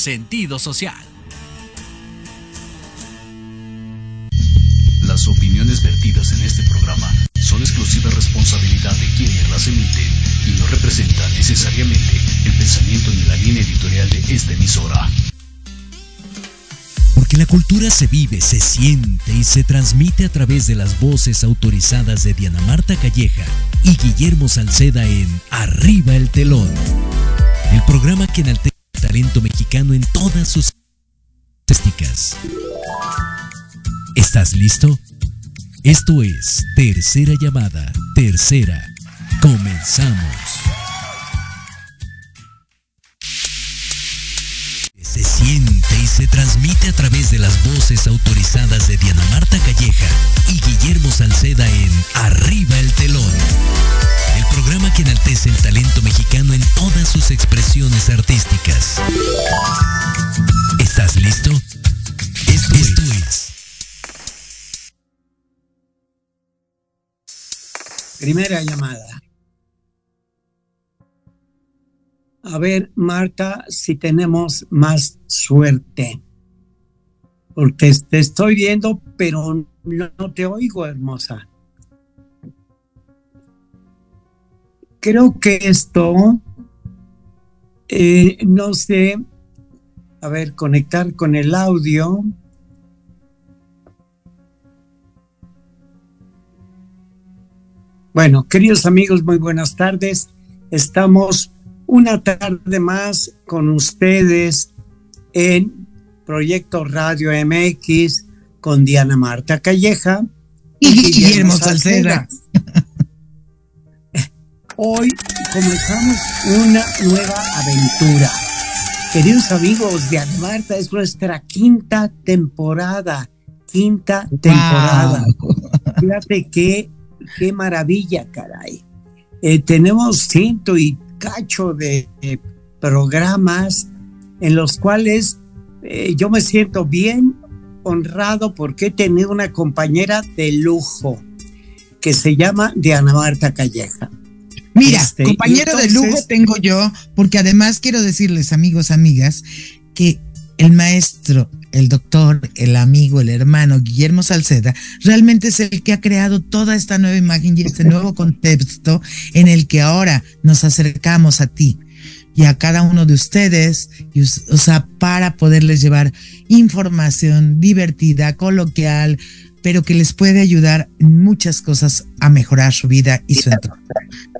Sentido social. Las opiniones vertidas en este programa son exclusiva responsabilidad de quienes las emiten y no representan necesariamente el pensamiento ni la línea editorial de esta emisora. Porque la cultura se vive, se siente y se transmite a través de las voces autorizadas de Diana Marta Calleja y Guillermo Salceda en Arriba el Telón. El programa que enaltece el talento mexicano en todas sus esticas. ¿Estás listo? Esto es Tercera Llamada, Tercera. Comenzamos. Y se transmite a través de las voces autorizadas de Diana Marta Calleja y Guillermo Salceda en Arriba el Telón. El programa que enaltece el talento mexicano en todas sus expresiones artísticas. ¿Estás listo? Esto, es. Primera llamada. A ver, Marta, si tenemos más suerte. Porque te estoy viendo, pero no te oigo, hermosa. Creo que esto, eh, no sé, a ver, conectar con el audio. Bueno, queridos amigos, muy buenas tardes. Estamos una tarde más con ustedes en Proyecto Radio MX con Diana Marta Calleja y, Guillermo, Salceda. Hoy comenzamos una nueva aventura. Queridos amigos, Diana Marta es nuestra quinta temporada. Quinta temporada. Fíjate qué qué maravilla, caray. Eh, tenemos ciento y cacho de programas en los cuales eh, yo me siento bien honrado porque he tenido una compañera de lujo que se llama Diana Marta Calleja. Mira, este, compañero de lujo tengo yo, porque además quiero decirles, amigos, amigas, que el maestro el doctor, el amigo, el hermano Guillermo Salceda, realmente es el que ha creado toda esta nueva imagen y este nuevo contexto en el que ahora nos acercamos a ti y a cada uno de ustedes, o sea, para poderles llevar información divertida, coloquial, pero que les puede ayudar en muchas cosas a mejorar su vida y su entorno.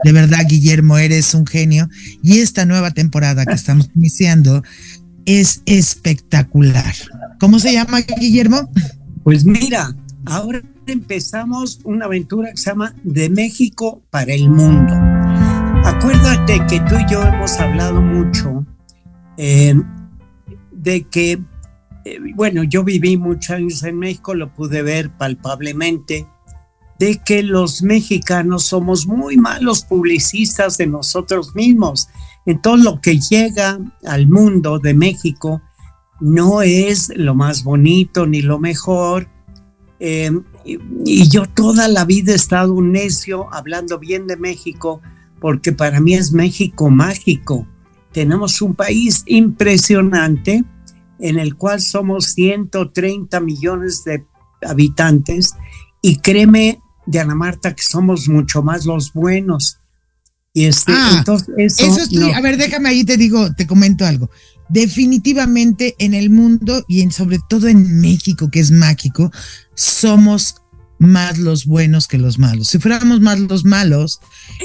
De verdad, Guillermo, eres un genio y esta nueva temporada que estamos iniciando es espectacular. ¿Cómo se llama, Guillermo? Pues mira, ahora empezamos una aventura que se llama De México para el Mundo. Acuérdate que tú y yo hemos hablado mucho eh, de que, eh, bueno, yo viví muchos años en México, lo pude ver palpablemente, de que los mexicanos somos muy malos publicistas de nosotros mismos en todo lo que llega al mundo de México no es lo más bonito ni lo mejor. Em, y, yo toda la vida he estado un necio hablando bien de México porque para mí es México mágico. Tenemos un país impresionante en el cual somos 130 millones de habitantes y créeme, Diana Marta, que somos mucho más los buenos. Y este, ah, entonces eso, a ver, déjame ahí te digo, te comento algo. Definitivamente en el mundo y en sobre todo en México, que es mágico, somos más los buenos que los malos. Si fuéramos más los malos,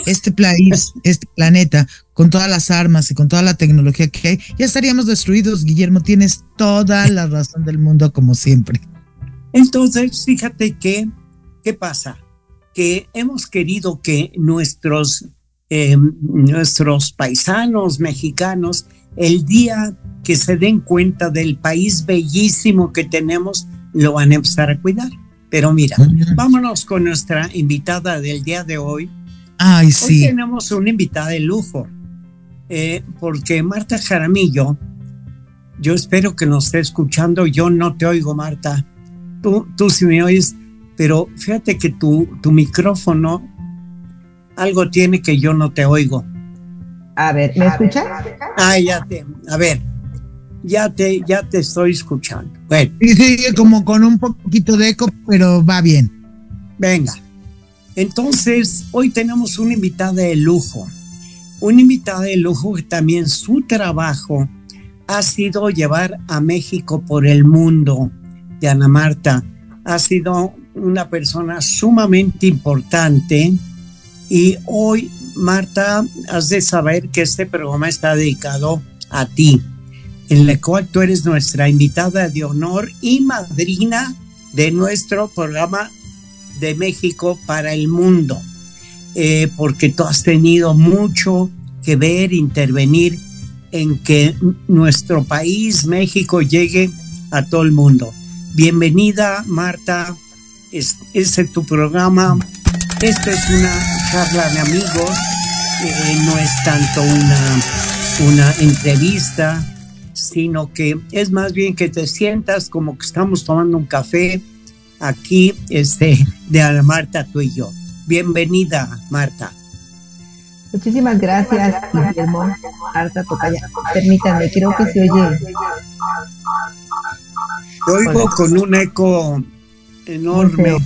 este país, este planeta, con todas las armas y con toda la tecnología que hay, ya estaríamos destruidos. Guillermo, tienes toda la razón del mundo como siempre. Entonces, fíjate que, ¿qué pasa? Que hemos querido que nuestros eh, nuestros paisanos mexicanos el día que se den cuenta del país bellísimo que tenemos, lo van a empezar a cuidar. Pero mira, vámonos con nuestra invitada del día de hoy. Ay, sí. Hoy tenemos una invitada de lujo, eh, porque Marta Jaramillo, yo espero que nos esté escuchando, yo no te oigo, Marta. Tú, tú sí me oyes, pero fíjate que tu, tu micrófono algo tiene que yo no te oigo. A ver, ¿me escuchas? Ah, ya te. A ver, ya te, ya te estoy escuchando. Bueno. Y sigue como con un poquito de eco, pero va bien. Venga. Entonces, hoy tenemos una invitada de lujo. Una invitada de lujo que también su trabajo ha sido llevar a México por el mundo. De Ana Marta ha sido una persona sumamente importante y hoy, Marta, has de saber que este programa está dedicado a ti en la cual tú eres nuestra invitada de honor y madrina de nuestro programa de México para el mundo, eh, porque tú has tenido mucho que ver, intervenir en que nuestro país, México, llegue a todo el mundo. Bienvenida, Marta. Es, este es tu programa. Esto es una charla de amigos. Eh, no es tanto una, una entrevista sino que es más bien que te sientas como que estamos tomando un café aquí este, de Ana Marta, tú y yo. Bienvenida, Marta. Muchísimas gracias, Guillermo. Marta Tocaya. Permítanme, creo que se oye. Te oigo con un eco enorme.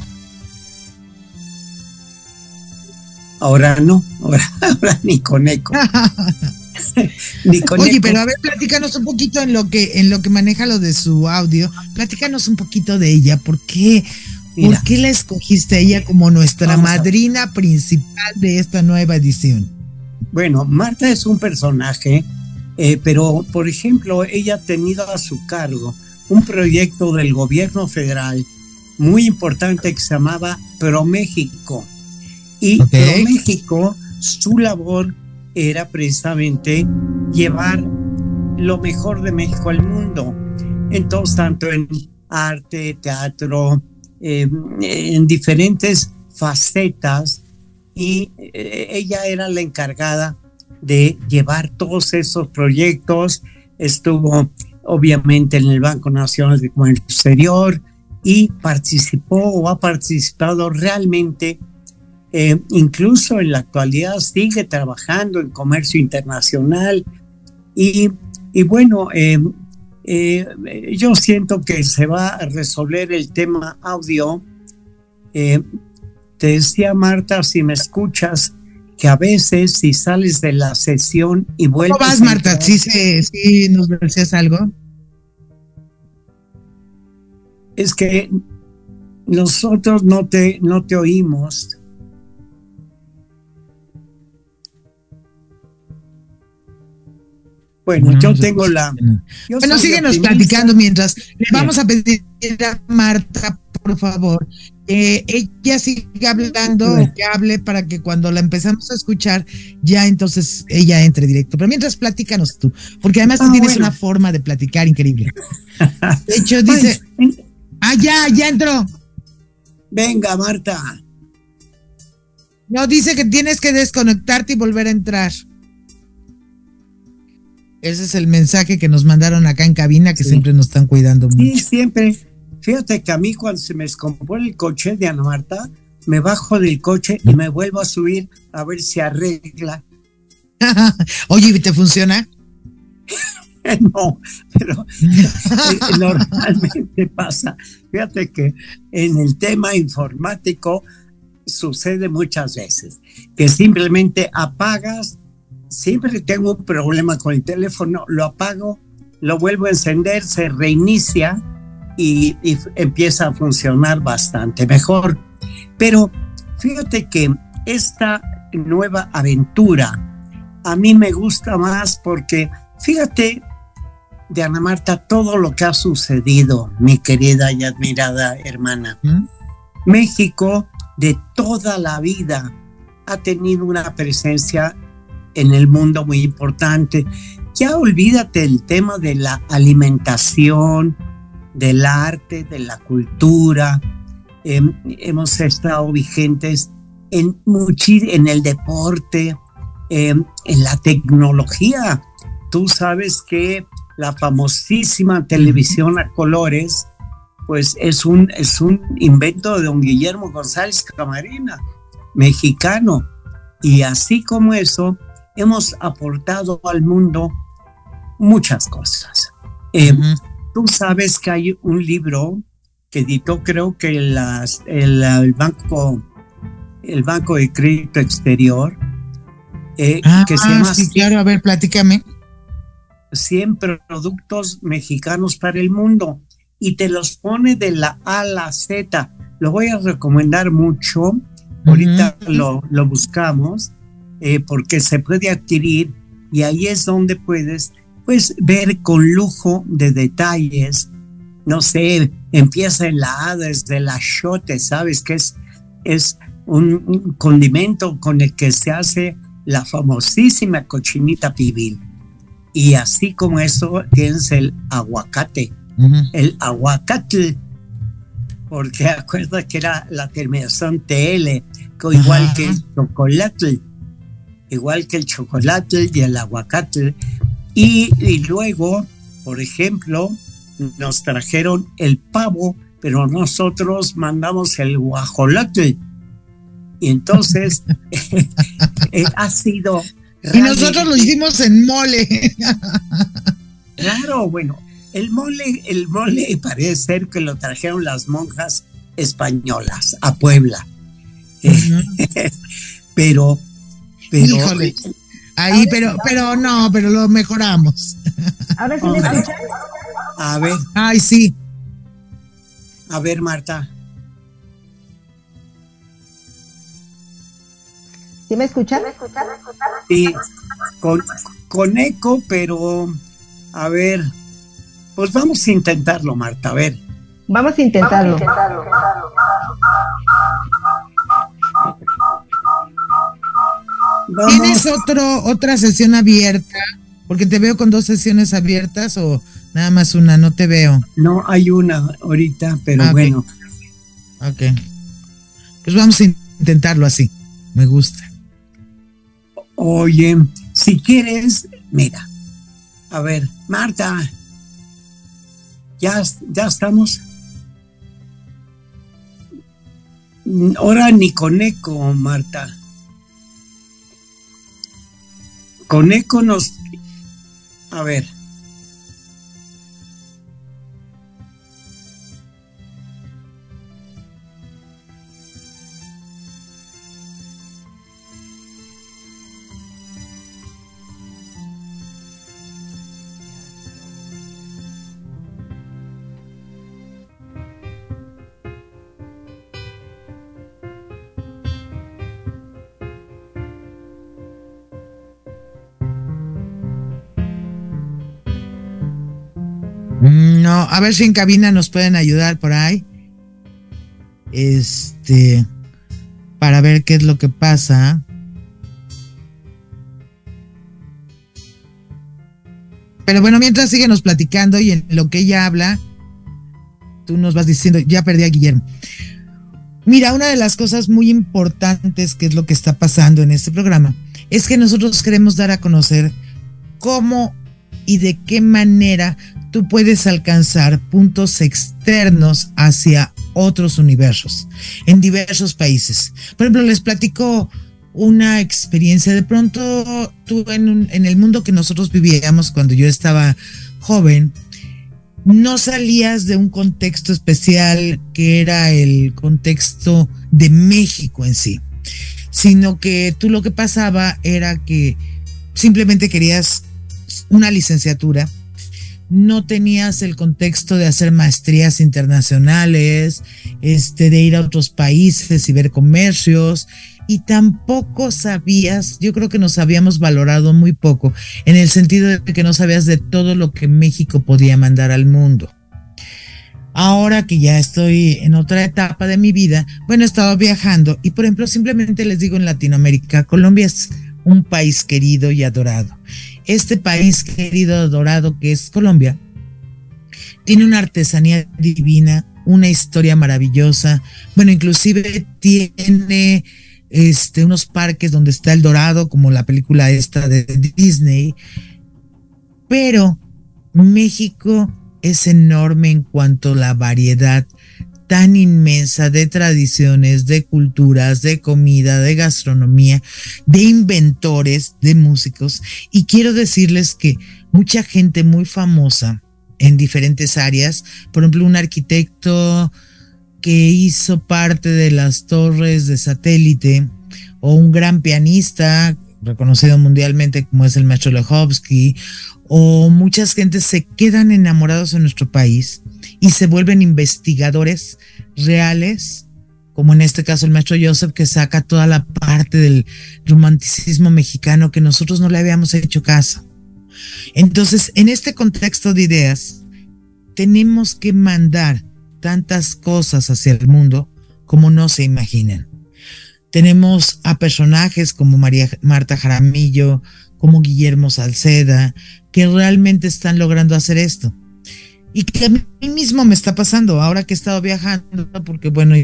Ahora no, ahora, ahora ni con eco. Oye, pero a ver, platícanos un poquito en lo que en lo que maneja lo de su audio. Platícanos un poquito de ella. ¿Por qué? ¿Por qué la escogiste ella como nuestra madrina principal de esta nueva edición? Bueno, Marta es un personaje, eh, pero por ejemplo, ella ha tenido a su cargo un proyecto del gobierno federal muy importante que se llamaba ProMéxico. Y ProMéxico, su labor era precisamente llevar lo mejor de México al mundo. Entonces, tanto en arte, teatro, em, en diferentes facetas, y eh, ella era la encargada de llevar todos esos proyectos. Estuvo obviamente en el Banco Nacional de Comercio Exterior y participó o ha participado realmente eh, incluso en la actualidad sigue trabajando en comercio internacional y, bueno, eh, eh, yo siento que se va a resolver el tema audio. te decía Marta, si me escuchas, que a veces si sales de la sesión y vuelves... ¿Cómo vas, Marta? ¿Sí, sí, nos decías algo? Es que nosotros no te, no te oímos. Bueno, yo tengo la. bueno, síguenos platicando mientras. Le vamos a pedir a Marta, por favor, que ella siga hablando, que hable para que cuando la empezamos a escuchar, ya entonces ella entre directo. Pero mientras platícanos tú, porque además tú ah, tienes una forma de platicar increíble. De hecho, dice. ah, ya, ya entró. Venga, Marta. No, dice que tienes que desconectarte y volver a entrar. Ese es el mensaje que nos mandaron acá en cabina, que siempre nos están cuidando mucho. Sí, siempre. Fíjate que a mí cuando se me descompone el coche de Ana Marta, me bajo del coche y me vuelvo a subir a ver si arregla. Oye, ¿te funciona? no, pero eh, normalmente pasa. Fíjate que en el tema informático sucede muchas veces que simplemente apagas siempre tengo un problema con el teléfono, lo apago, lo vuelvo a encender, se reinicia y, empieza a funcionar bastante mejor. Pero fíjate que esta nueva aventura a mí me gusta más porque, fíjate, de Ana Marta, todo lo que ha sucedido, mi querida y admirada hermana. ¿Mm? México de toda la vida ha tenido una presencia en el mundo muy importante. Ya olvídate el tema de la alimentación, del arte, de la cultura. Em, hemos estado vigentes en, en el deporte, em, en la tecnología. Tú sabes que la famosísima televisión a colores, pues es un, es un invento de don Guillermo González Camarena, mexicano. Y así como eso, hemos aportado al mundo muchas cosas. Eh, tú sabes que hay un libro que editó creo que las, el, banco el banco de crédito exterior eh, ah, que se llama sí, claro. A ver platícame. 100 productos mexicanos para el mundo. Y te los pone de la A a la Z. Lo voy a recomendar mucho. Ahorita lo, lo, buscamos eh, porque se puede adquirir y ahí es donde puedes pues ver con lujo de detalles. No sé, empieza en la A desde el achote, ¿sabes? Que es, es un, condimento con el que se hace la famosísima cochinita pibil. Y así como eso tienes el aguacate, el aguacate, porque acuerda que era la terminación TL, igual que el chocolate, igual que el chocolate y el aguacate. Y, y luego, por ejemplo, nos trajeron el pavo, pero nosotros mandamos el guajolote. Y entonces eh, ha sido... Y nosotros lo hicimos en mole. claro, bueno, el mole, el mole parece ser que lo trajeron las monjas españolas a Puebla. pero, pero. Híjole. Ahí, pero, pero no, pero lo mejoramos. A ver si me escuchan. A ver. Ay, sí. A ver, Marta. ¿Sí me escuchan? Sí, con, con eco, pero a ver, pues vamos a intentarlo, Marta, a ver. Vamos a intentarlo. ¿Tienes otro, otra sesión abierta? Porque te veo con dos sesiones abiertas o Nada más una, no te veo. No, hay una ahorita, pero ah, bueno. Ok. Pues vamos a intentarlo así. Me gusta. Oye, si quieres, mira. A ver, Marta. Ya, ya estamos. Ahora ni con eco, Marta. Con eco nos... A ver. A ver si en cabina nos pueden ayudar por ahí. Este, para ver qué es lo que pasa. Pero bueno, mientras síguenos platicando y en lo que ella habla, tú nos vas diciendo, ya perdí a Guillermo. Mira, una de las cosas muy importantes que es lo que está pasando en este programa es que nosotros queremos dar a conocer cómo y de qué manera tú puedes alcanzar puntos externos hacia otros universos en diversos países. Por ejemplo, les platico una experiencia. De pronto, tú en, el mundo que nosotros vivíamos cuando yo estaba joven, no salías de un contexto especial que era el contexto de México en sí, sino que tú lo que pasaba era que simplemente querías una licenciatura no tenías el contexto de hacer maestrías internacionales, este, de ir a otros países y ver comercios, y tampoco sabías, yo creo que nos habíamos valorado muy poco, en el sentido de que no sabías de todo lo que México podía mandar al mundo. Ahora que ya estoy en otra etapa de mi vida, bueno, he estado viajando y por ejemplo, simplemente les digo en Latinoamérica, Colombia es un país querido y adorado este país querido, dorado que es Colombia, tiene una artesanía divina, una historia maravillosa. Bueno, inclusive tiene este, unos parques donde está el dorado, como la película esta de Disney. Pero México es enorme en cuanto a la variedad tan inmensa de tradiciones, de culturas, de comida, de gastronomía, de inventores, de músicos. Y quiero decirles que mucha gente muy famosa en diferentes áreas. Por ejemplo, un arquitecto que hizo parte de las torres de satélite o un gran pianista reconocido mundialmente como es el maestro Lechowski o muchas gentes se quedan enamorados en nuestro país y se vuelven investigadores reales como en este caso el maestro Joseph, que saca toda la parte del romanticismo mexicano que nosotros no le habíamos hecho caso. Entonces, en este contexto de ideas, tenemos que mandar tantas cosas hacia el mundo como no se imaginan. Tenemos a personajes como María Marta Jaramillo, como Guillermo Salceda, que realmente están logrando hacer esto. Y que a mí mismo me está pasando ahora que he estado viajando, porque bueno,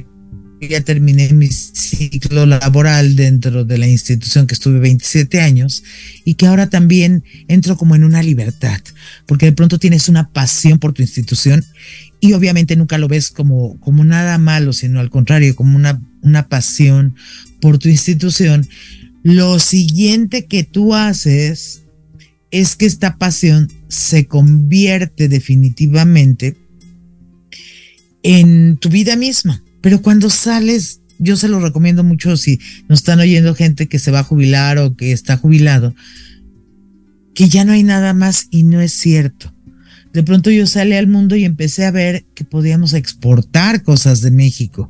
ya terminé mi ciclo laboral dentro de la institución que estuve 27 años y que ahora también entro como en una libertad, porque de pronto tienes una pasión por tu institución y obviamente nunca lo ves como, como nada malo, sino al contrario, como una, una pasión por tu institución. Lo siguiente que tú haces es que esta pasión se convierte definitivamente en tu vida misma pero cuando sales, yo se lo recomiendo mucho si nos están oyendo gente que se va a jubilar o que está jubilado, que ya no hay nada más y no es cierto. De pronto yo salí al mundo y empecé a ver que podíamos exportar cosas de México.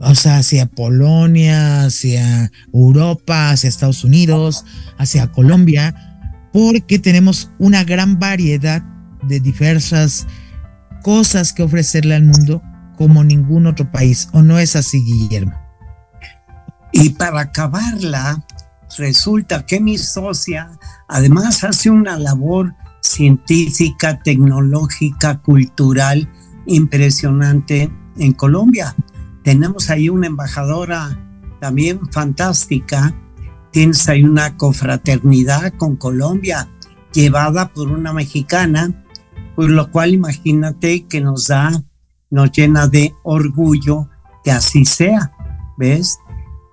O sea, hacia Polonia, hacia Europa, hacia Estados Unidos, hacia Colombia, porque tenemos una gran variedad de diversas cosas que ofrecerle al mundo como ningún otro país, ¿o no es así, Guillermo? Y para acabarla, resulta que mi socia además hace una labor científica, tecnológica, cultural impresionante en Colombia. Tenemos ahí una embajadora también fantástica. Tienes ahí una confraternidad con Colombia llevada por una mexicana, por lo cual imagínate que nos da nos llena de orgullo que así sea, ¿ves?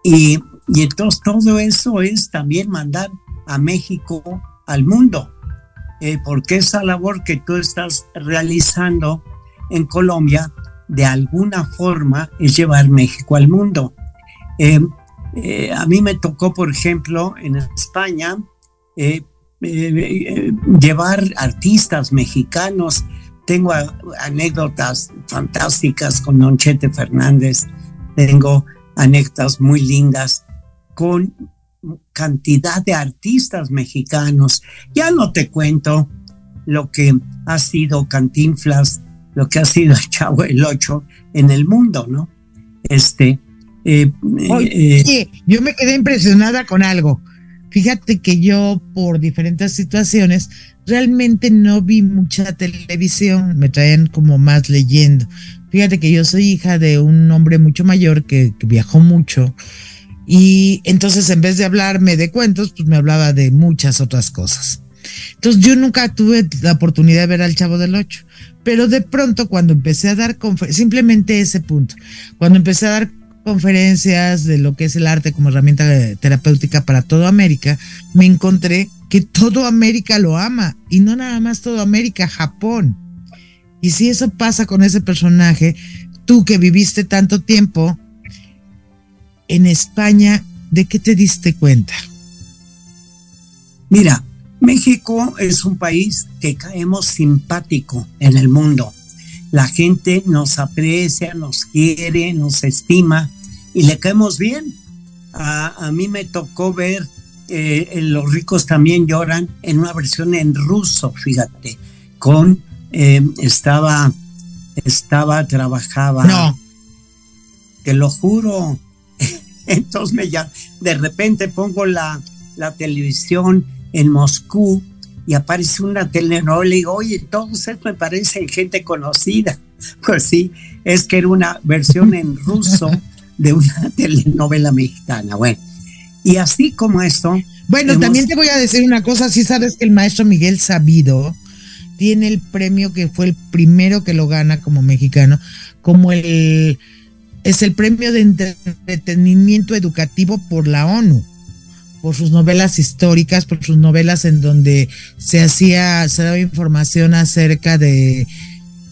Y, y entonces todo eso es también mandar a México al mundo, eh, porque esa labor que tú estás realizando en Colombia, de alguna forma, es llevar México al mundo. Eh, eh, a mí me tocó, por ejemplo, en España, llevar artistas mexicanos tengo anécdotas fantásticas con Don Chete Fernández, tengo anécdotas muy lindas con cantidad de artistas mexicanos. Ya no te cuento lo que ha sido Cantinflas, lo que ha sido Chavo el Ocho en el mundo, ¿no? Este. Eh, Oye, eh, yo me quedé impresionada con algo. Fíjate que yo, por diferentes situaciones, realmente no vi mucha televisión, me traían como más leyendo. Fíjate que yo soy hija de un hombre mucho mayor que, viajó mucho y entonces en vez de hablarme de cuentos, pues me hablaba de muchas otras cosas. Entonces yo nunca tuve la oportunidad de ver al Chavo del Ocho, pero de pronto cuando empecé a dar conferencias, simplemente ese punto, cuando empecé a dar conferencias de lo que es el arte como herramienta terapéutica para toda América, me encontré que todo América lo ama y no nada más todo América, Japón. Y si eso pasa con ese personaje, tú que viviste tanto tiempo en España, ¿de qué te diste cuenta? Mira, México es un país que caemos simpático en el mundo. La gente nos aprecia, nos quiere, nos estima y le caemos bien. A, mí me tocó ver eh, Los ricos también lloran en una versión en ruso, fíjate, con, eh, estaba, estaba, trabajaba. No. Te lo juro. Entonces me ya, de repente pongo la, la televisión en Moscú y aparece una telenovela y digo, oye, todos me parecen gente conocida. Pues sí, es que era una versión en ruso de una telenovela mexicana. Bueno, y así como esto. Bueno, también te voy a decir una cosa, si sabes que el maestro Miguel Sabido tiene el premio que fue el primero que lo gana como mexicano, como el es el premio de entretenimiento educativo por la ONU, por sus novelas históricas, por sus novelas en donde se hacía, se daba información acerca de,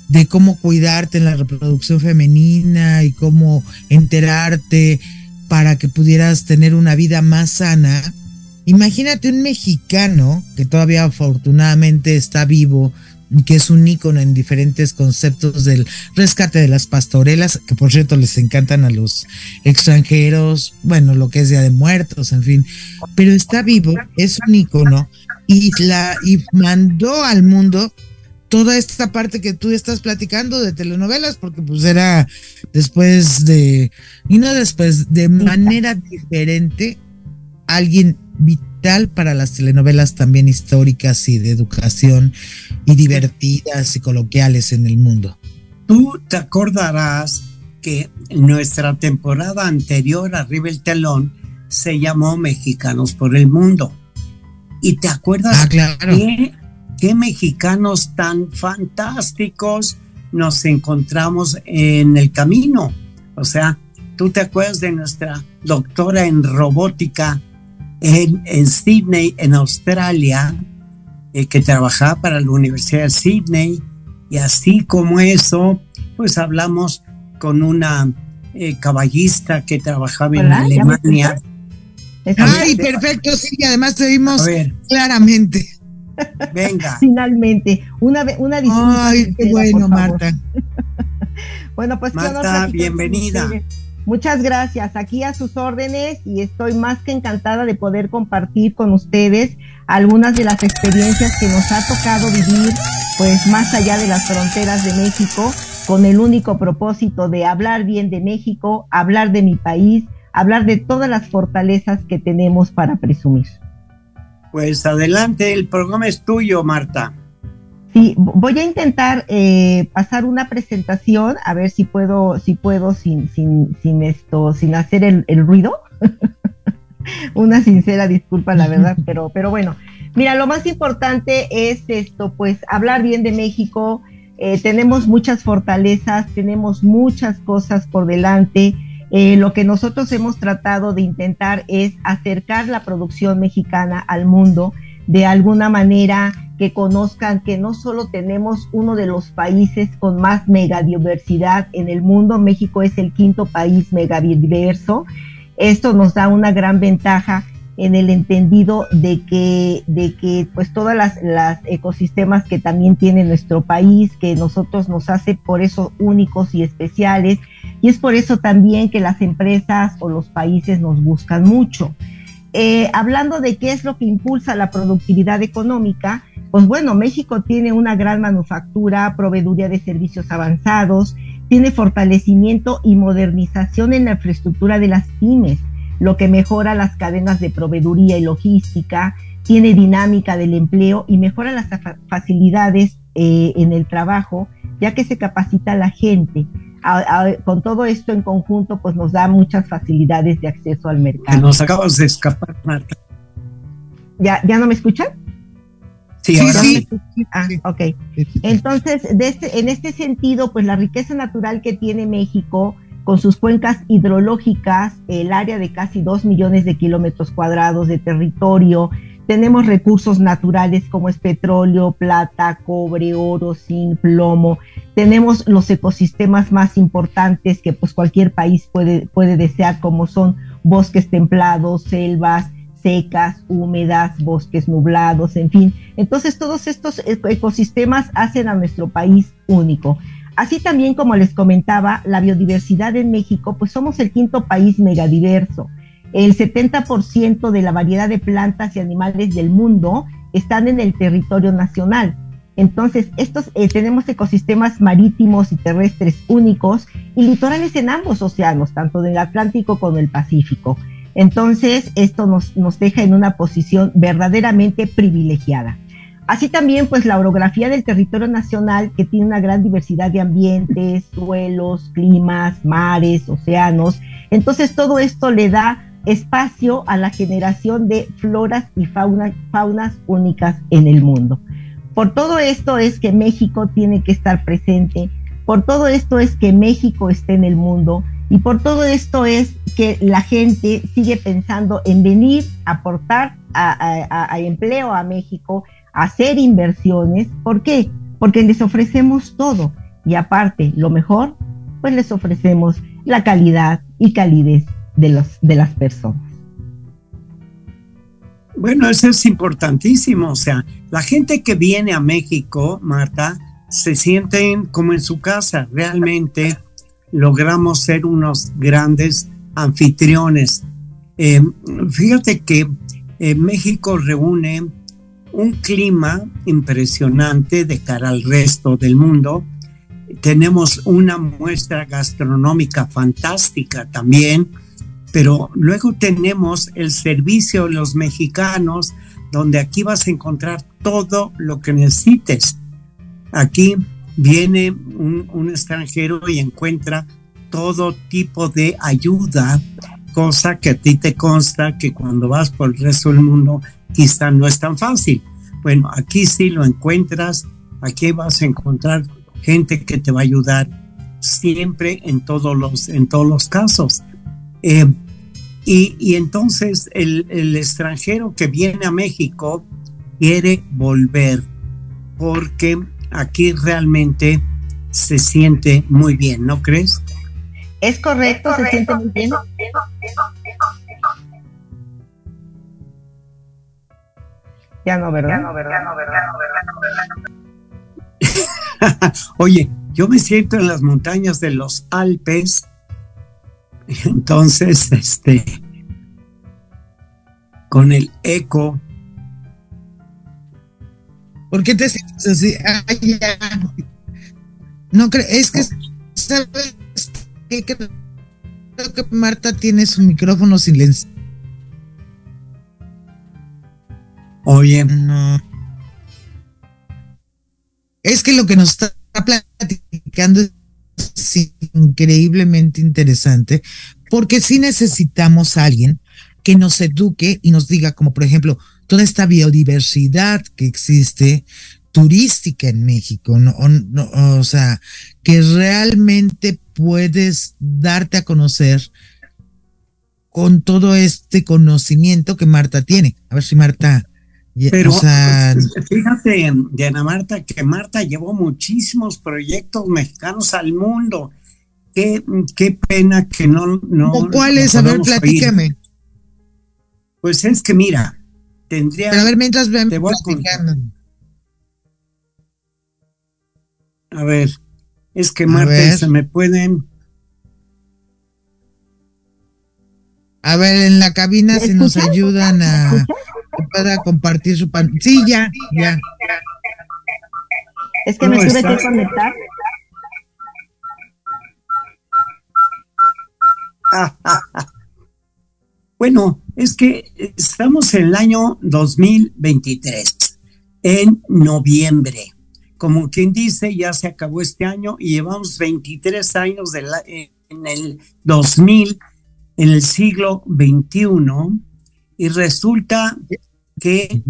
de cómo cuidarte en la reproducción femenina y cómo enterarte para que pudieras tener una vida más sana. Imagínate un mexicano que todavía afortunadamente está vivo, que es un ícono en diferentes conceptos del rescate de las pastorelas, que por cierto les encantan a los extranjeros, bueno, lo que es Día de Muertos, en fin, pero está vivo, es un ícono y la y mandó al mundo toda esta parte que tú estás platicando de telenovelas, porque pues era después de, y no después, de manera diferente, alguien vital para las telenovelas también históricas y de educación y divertidas y coloquiales en el mundo. Tú te acordarás que nuestra temporada anterior, Arriba el Telón, se llamó Mexicanos por el Mundo. ¿Y te acuerdas ah, claro qué mexicanos tan fantásticos nos encontramos en el camino. O sea, tú te acuerdas de nuestra doctora en robótica en, Sydney, en Australia, eh, que trabajaba para la Universidad de Sydney, y así como eso, pues hablamos con una eh, caballista que trabajaba en Alemania. Ay, perfecto, sí, y además te vimos claramente. Venga. Finalmente, una, una Ay, qué bueno, Marta. bueno, pues Marta, bienvenida. Muchas gracias, aquí a sus órdenes y estoy más que encantada de poder compartir con ustedes algunas de las experiencias que nos ha tocado vivir, pues más allá de las fronteras de México, con el único propósito de hablar bien de México, hablar de mi país, hablar de todas las fortalezas que tenemos para presumir. Pues adelante, el programa es tuyo, Marta. Sí, voy a intentar eh, pasar una presentación, a ver si puedo, si puedo sin, sin, sin esto, sin hacer el, ruido. una sincera disculpa, la verdad, pero, pero bueno. Mira, lo más importante es esto, pues hablar bien de México. Eh, tenemos muchas fortalezas, tenemos muchas cosas por delante. Eh, lo que nosotros hemos tratado de intentar es acercar la producción mexicana al mundo de alguna manera que conozcan que no solo tenemos uno de los países con más megadiversidad en el mundo, México es el quinto país megadiverso. Esto nos da una gran ventaja en el entendido de que, de que pues todas las, las, ecosistemas que también tiene nuestro país, que nosotros nos hace por eso únicos y especiales, y es por eso también que las empresas o los países nos buscan mucho. Eh, hablando de qué es lo que impulsa la productividad económica, pues bueno, México tiene una gran manufactura, proveeduría de servicios avanzados, tiene fortalecimiento y modernización en la infraestructura de las pymes lo que mejora las cadenas de proveeduría y logística, tiene dinámica del empleo y mejora las facilidades eh, en el trabajo, ya que se capacita a la gente. con todo esto en conjunto, pues nos da muchas facilidades de acceso al mercado. Nos acabas de escapar, Marta. ¿Ya, ¿ya no me escuchan? Sí, ahora sí. Ah, ok. Entonces, este, en este sentido, pues la riqueza natural que tiene México con sus cuencas hidrológicas, el área de casi dos millones de kilómetros cuadrados de territorio. Tenemos recursos naturales como es petróleo, plata, cobre, oro, zinc, plomo. Tenemos los ecosistemas más importantes que pues cualquier país puede, puede desear como son bosques templados, selvas, secas, húmedas, bosques nublados, en fin. Entonces todos estos ecosistemas hacen a nuestro país único. Así también, como les comentaba, la biodiversidad en México, pues somos el quinto país megadiverso. El 70% de la variedad de plantas y animales del mundo están en el territorio nacional. Entonces, estos eh, tenemos ecosistemas marítimos y terrestres únicos y litorales en ambos océanos, tanto del Atlántico como del Pacífico. Entonces, esto nos, nos deja en una posición verdaderamente privilegiada. Así también, pues la orografía del territorio nacional, que tiene una gran diversidad de ambientes, suelos, climas, mares, océanos. Entonces, todo esto le da espacio a la generación de floras y faunas únicas en el mundo. Por todo esto es que México tiene que estar presente, por todo esto es que México esté en el mundo Y por todo esto es que la gente sigue pensando en venir a aportar a, empleo a México, a hacer inversiones. ¿Por qué? Porque les ofrecemos todo. Y aparte, lo mejor, pues les ofrecemos la calidad y calidez de, los, de las personas. Bueno, eso es importantísimo. O sea, la gente que viene a México, Marta, se sienten como en su casa. Realmente logramos ser unos grandes anfitriones. Eh, fíjate que eh, México reúne un clima impresionante de cara al resto del mundo. Tenemos una muestra gastronómica fantástica también, pero luego tenemos el servicio de los mexicanos, donde aquí vas a encontrar todo lo que necesites. Aquí viene un, extranjero y encuentra todo tipo de ayuda, cosa que a ti te consta que cuando vas por el resto del mundo quizá no es tan fácil. Bueno, aquí sí lo encuentras, aquí vas a encontrar gente que te va a ayudar siempre en todos los, en todos los casos. Eh, y, entonces el, el extranjero que viene a México quiere volver porque aquí realmente se siente muy bien, ¿no crees? Es correcto, se siente muy bien. Ya no, ¿verdad? Ya no, ¿verdad? Ya no, ¿verdad? Oye, yo me siento en las montañas de los Alpes, entonces, este, con el eco ¿Por qué te sientes así? No creo, es que, ¿sabes qué? Creo que Marta tiene su micrófono silenciado. Oye. No. Es que lo que nos está platicando es increíblemente interesante, porque sí necesitamos a alguien que nos eduque y nos diga, como por ejemplo, toda esta biodiversidad que existe turística en México, ¿no? O, sea, que realmente puedes darte a conocer con todo este conocimiento que Marta tiene. A ver si Marta... Pero o sea, fíjate, Diana Marta, que Marta llevó muchísimos proyectos mexicanos al mundo. Qué, qué pena que no... no ¿Cuáles? A ver, platícame. Pues es que mira, tendría. Pero a ver, mientras ven te voy a, a ver, es que Marta se me pueden. A ver, en la cabina si nos ayudan a para compartir su pan. Sí, ya, ya. Es que me tuve que conectar. Bueno, es que estamos en el año 2023, en noviembre. Como quien dice, ya se acabó este año y llevamos 23 años en el 2000, en el siglo XXI, y resulta que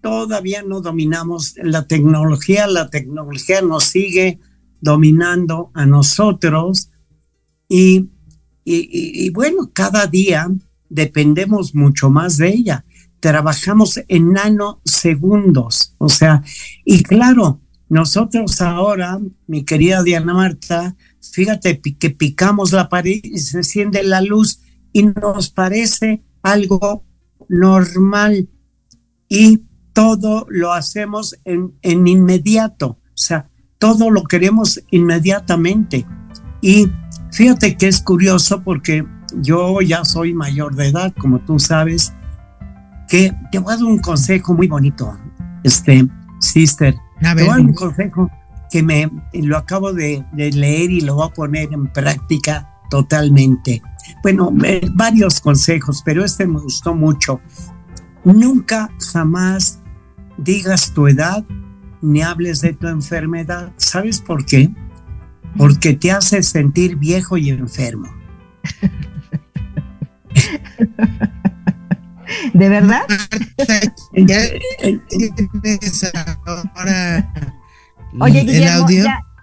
todavía no dominamos la tecnología, la tecnología nos sigue dominando a nosotros y, y bueno, cada día dependemos mucho más de ella. Trabajamos en nanosegundos, o sea, y claro, nosotros ahora, mi querida Diana Marta, fíjate que picamos la pared y se enciende la luz y nos parece algo normal y todo lo hacemos en, en inmediato, o sea, todo lo queremos inmediatamente. Y fíjate que es curioso porque yo ya soy mayor de edad, como tú sabes, que te voy a dar un consejo muy bonito, este, sister. te voy a dar un consejo que me lo acabo de, leer y lo voy a poner en práctica totalmente. Bueno, varios consejos, pero este me gustó mucho. Nunca jamás digas tu edad ni hables de tu enfermedad. ¿Sabes por qué? Porque te hace sentir viejo y enfermo. ¿De verdad? Oye, Guillermo,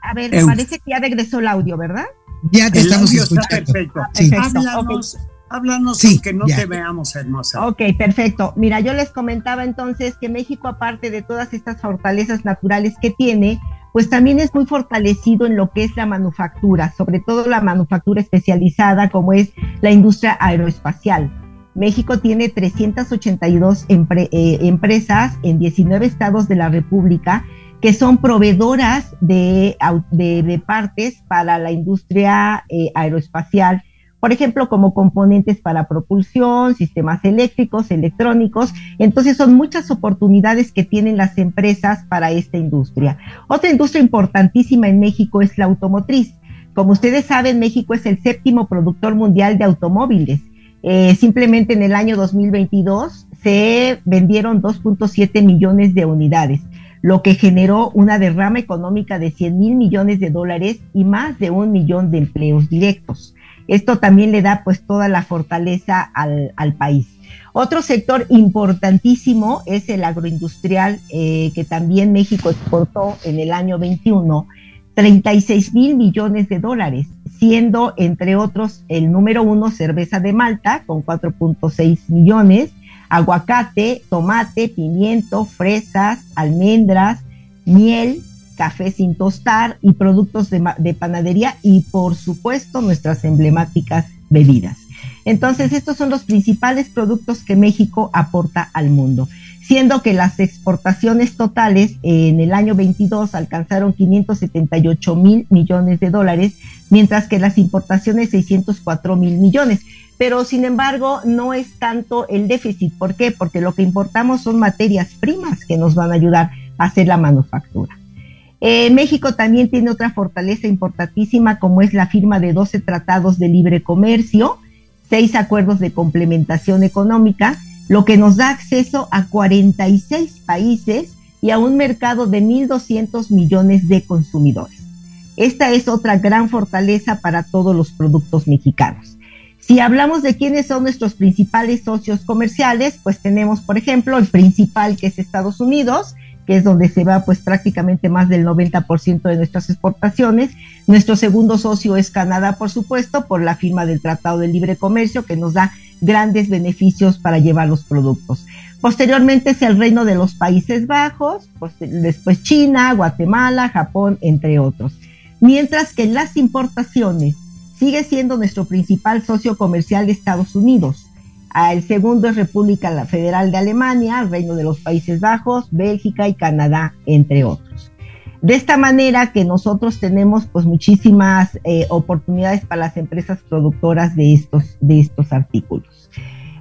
a ver, parece que ya regresó el audio, ¿verdad? Ya te estamos escuchando. perfecto. Sí. Háblanos, háblanos sí, que no te veamos hermosa. Ok, perfecto. Mira, yo les comentaba entonces que México, aparte de todas estas fortalezas naturales que tiene, pues también es muy fortalecido en lo que es la manufactura, sobre todo la manufactura especializada como es la industria aeroespacial. México tiene 382 eh, empresas en 19 estados de la República que son proveedoras de, partes para la industria eh, aeroespacial por ejemplo, como componentes para propulsión, sistemas eléctricos, electrónicos. Entonces son muchas oportunidades que tienen las empresas para esta industria. Otra industria importantísima en México es la automotriz. Como ustedes saben, México es el séptimo productor mundial de automóviles. Eh, simplemente en el año 2022 se vendieron 2.7 millones de unidades, lo que generó una derrama económica de 100 mil millones de dólares y más de un millón de empleos directos. Esto también le da pues toda la fortaleza al, país. Otro sector importantísimo es el agroindustrial, eh, que también México exportó en el año 21 36 mil millones de dólares, siendo entre otros el número uno cerveza de Malta con 4.6 millones, aguacate, tomate, pimiento, fresas, almendras, miel, café sin tostar y productos de, panadería y por supuesto nuestras emblemáticas bebidas. Entonces, estos son los principales productos que México aporta al mundo, siendo que las exportaciones totales en el año 22 alcanzaron 578 mil millones de dólares, mientras que las importaciones 604 mil millones. Pero, sin embargo, no es tanto el déficit. ¿Por qué? Porque lo que importamos son materias primas que nos van a ayudar a hacer la manufactura. Eh, México también tiene otra fortaleza importantísima como es la firma de 12 tratados de libre comercio, seis acuerdos de complementación económica, lo que nos da acceso a 46 países y a un mercado de 1.200 millones de consumidores. Esta es otra gran fortaleza para todos los productos mexicanos. Si hablamos de quiénes son nuestros principales socios comerciales, pues tenemos, por ejemplo, el principal que es Estados Unidos, que es donde se va pues prácticamente más del 90% de nuestras exportaciones. Nuestro segundo socio es Canadá, por supuesto, por la firma del Tratado de Libre Comercio, que nos da grandes beneficios para llevar los productos. Posteriormente es el Reino de los Países Bajos, pues, después China, Guatemala, Japón, entre otros. Mientras que las importaciones sigue siendo nuestro principal socio comercial de Estados Unidos, el segundo es República Federal de Alemania, Reino de los Países Bajos, Bélgica y Canadá, entre otros. De esta manera que nosotros tenemos pues muchísimas eh, oportunidades para las empresas productoras de estos, de estos artículos.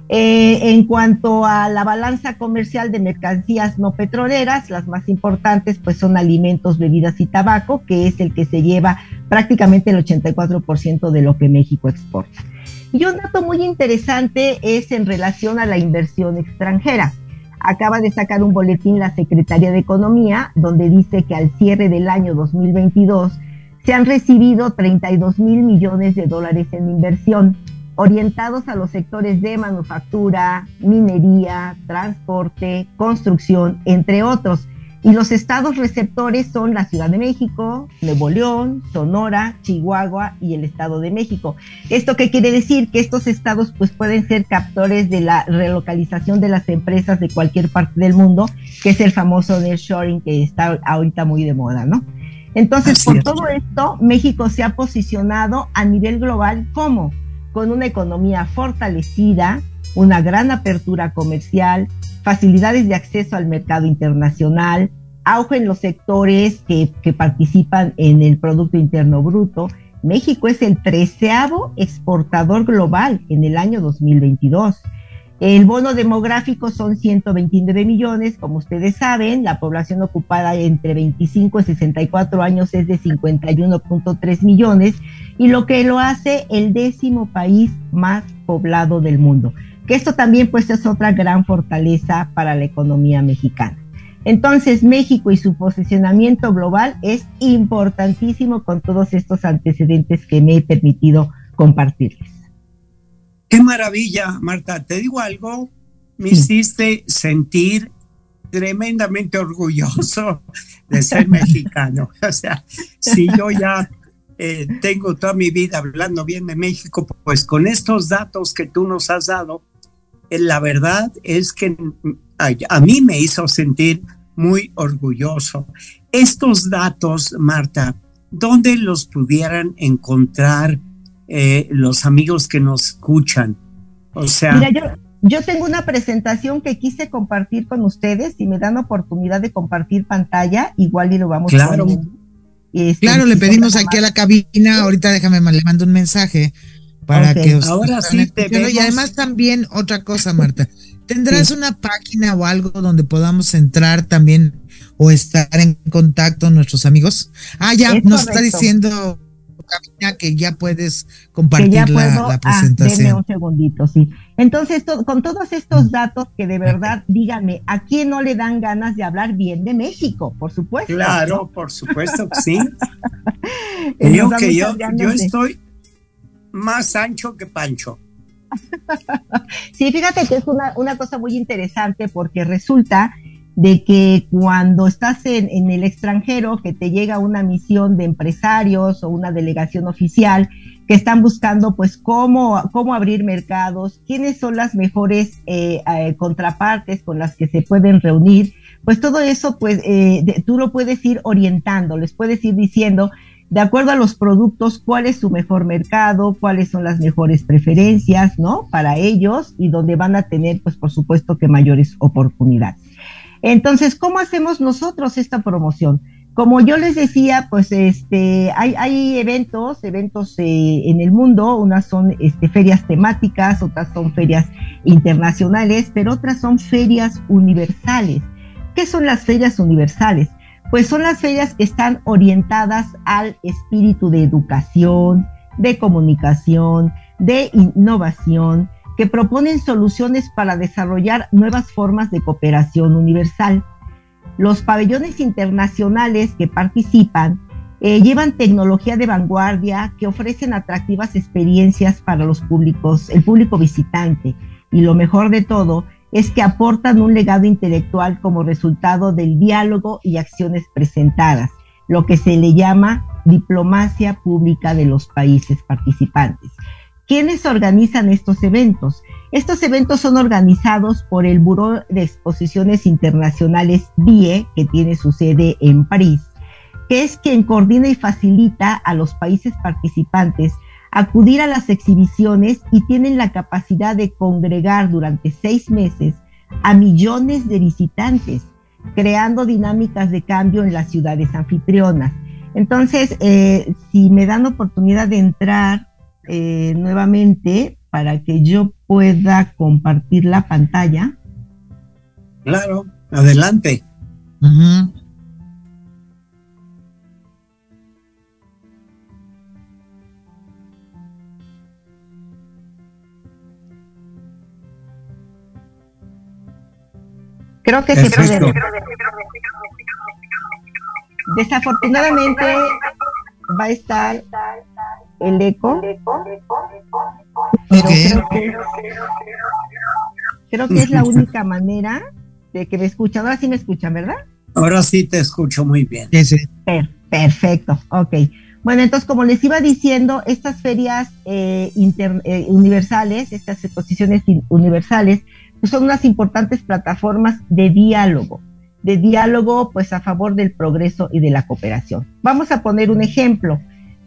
Eh, en cuanto a la balanza comercial de mercancías no petroleras, las más importantes pues son alimentos, bebidas y tabaco, que es el que se lleva prácticamente el 84% de lo que México exporta. Y un dato muy interesante es en relación a la inversión extranjera. Acaba de sacar un boletín la Secretaría de Economía donde dice que al cierre del año 2022 se han recibido 32 mil millones de dólares en inversión orientados a los sectores de manufactura, minería, transporte, construcción, entre otros y los estados receptores son la Ciudad de México, Nuevo León, Sonora, Chihuahua y el Estado de México. ¿Esto qué quiere decir? Que estos estados pues pueden ser captores de la relocalización de las empresas de cualquier parte del mundo, que es el famoso nearshoring que está ahorita muy de moda, ¿no? Entonces, por todo esto, México se ha posicionado a nivel global como con una economía fortalecida, una gran apertura comercial, facilidades de acceso al mercado internacional, auge en los sectores que, participan en el Producto Interno Bruto. México es el treceavo exportador global en el año 2022. El bono demográfico son 129 millones, como ustedes saben, la población ocupada entre 25 y 64 años es de 51.3 millones y lo que lo hace el décimo país más poblado del mundo que esto también pues es otra gran fortaleza para la economía mexicana. Entonces México y su posicionamiento global es importantísimo con todos estos antecedentes que me he permitido compartirles. Qué maravilla, Marta. Te digo algo, me hiciste sentir tremendamente orgulloso de ser mexicano. O sea, si yo ya eh, tengo toda mi vida hablando bien de México, pues con estos datos que tú nos has dado, la verdad es que a, mí me hizo sentir muy orgulloso. Estos datos, Marta, ¿dónde los pudieran encontrar eh, los amigos que nos escuchan? O sea... Mira, yo, yo tengo una presentación que quise compartir con ustedes. Si me dan oportunidad de compartir pantalla, igual y lo vamos claro. Este, claro, le pedimos aquí a la cabina, ahorita déjame, le mando un mensaje para que Ahora sí te Y además también otra cosa, Marta, ¿tendrás una página o algo donde podamos entrar también o estar en contacto nuestros amigos? Ah, ya nos está diciendo que ya puedes compartir la, ah, presentación. un segundito, sí. Entonces, con todos estos datos que de verdad, díganme, ¿a quién no le dan ganas de hablar bien de México? Por supuesto. Claro, por supuesto que sí. yo que yo, yo estoy más ancho que Pancho. sí, fíjate que es una, una cosa muy interesante porque resulta de que cuando estás en, el extranjero, que te llega una misión de empresarios o una delegación oficial que están buscando pues cómo, cómo abrir mercados, quiénes son las mejores eh, eh, contrapartes con las que se pueden reunir, pues todo eso pues eh, tú lo puedes ir orientando, les puedes ir diciendo de acuerdo a los productos cuál es su mejor mercado, cuáles son las mejores preferencias, ¿no? Para ellos y donde van a tener pues por supuesto que mayores oportunidades. Entonces, ¿cómo hacemos nosotros esta promoción? Como yo les decía, pues este, hay, eventos, eventos eh, en el mundo, unas son este, ferias temáticas, otras son ferias internacionales, pero otras son ferias universales. ¿Qué son las ferias universales? Pues son las ferias que están orientadas al espíritu de educación, de comunicación, de innovación, que proponen soluciones para desarrollar nuevas formas de cooperación universal. Los pabellones internacionales que participan eh, llevan tecnología de vanguardia que ofrecen atractivas experiencias para los públicos, el público visitante. Y lo mejor de todo es que aportan un legado intelectual como resultado del diálogo y acciones presentadas, lo que se le llama diplomacia pública de los países participantes. ¿Quiénes organizan estos eventos? Estos eventos son organizados por el Buró de Exposiciones Internacionales BIE, que tiene su sede en París, que es quien coordina y facilita a los países participantes acudir a las exhibiciones y tienen la capacidad de congregar durante seis meses a millones de visitantes, creando dinámicas de cambio en las ciudades anfitrionas. Entonces, eh, si me dan oportunidad de entrar eh, nuevamente para que yo pueda compartir la pantalla. Claro, adelante. Creo que se puede. Desafortunadamente va a estar el eco. Pero creo, que, creo que es la única manera de que me escuchan. Ahora sí me escuchan, ¿verdad? Ahora sí te escucho muy bien. perfecto, ok. Bueno, entonces, como les iba diciendo, estas ferias eh, eh, universales, estas exposiciones universales, son unas importantes plataformas de diálogo, de diálogo pues a favor del progreso y de la cooperación. Vamos a poner un ejemplo.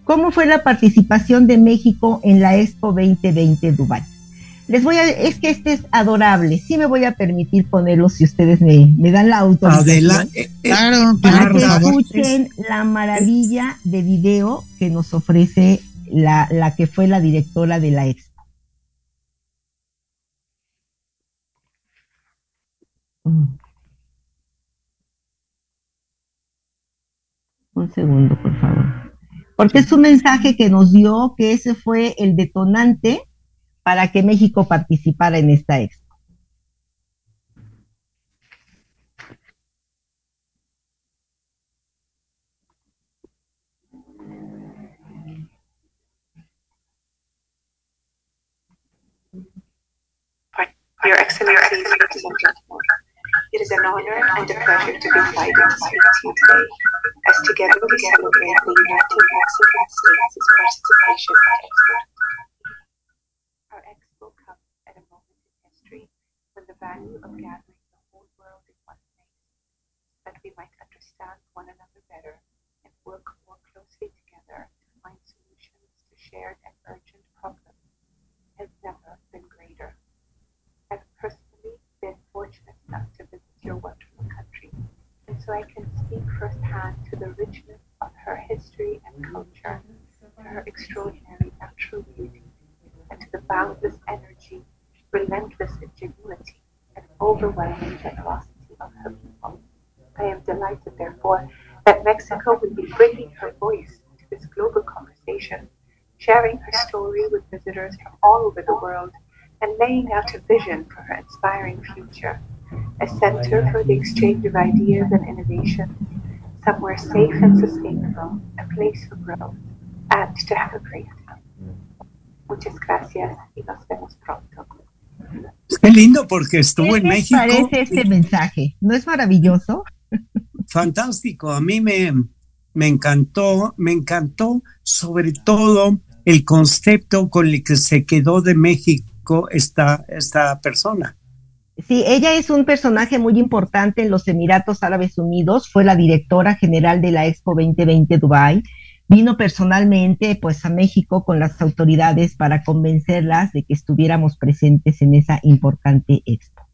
¿Cómo fue la participación de México en la Expo 2020 Dubai? Les voy a, es que este es adorable, sí me voy a permitir ponerlo si ustedes me, dan la autorización. Adelante, claro, para que escuchen la maravilla de video que nos ofrece la, la que fue la directora de la Expo. Un segundo, por favor porque es un mensaje que nos dio que ese fue el detonante para que México participara en esta expo. It is an honor and a pleasure to be invited to speak to you today as together we celebrate the United Mexican States' participation in Expo. Our Expo comes at a moment in history when the value of gathering the whole world in one place, that we might understand one another better and work more closely together to find solutions to shared and urgent problems, has never your wonderful country, and so I can speak firsthand to the richness of her history and culture, to her extraordinary natural beauty, and to the boundless energy, relentless ingenuity, and overwhelming generosity of her people. I am delighted, therefore, that Mexico will be bringing her voice to this global conversation, sharing her story with visitors from all over the world, and laying out a vision for her inspiring future, a center for the exchange of ideas and innovation, somewhere safe and sustainable, a place for growth, and to have a great time. Muchas gracias y nos vemos pronto. Qué lindo porque estuvo ¿Qué en les México. parece este mensaje? ¿No es maravilloso? Fantástico, a mí me, me encantó, me encantó sobre todo el concepto con el que se quedó de México esta, esta persona. Sí, ella es un personaje muy importante en los Emiratos Árabes Unidos, fue la directora general de la Expo 2020 Dubai. Vino personalmente pues a México con las autoridades para convencerlas de que estuviéramos presentes en esa importante expo.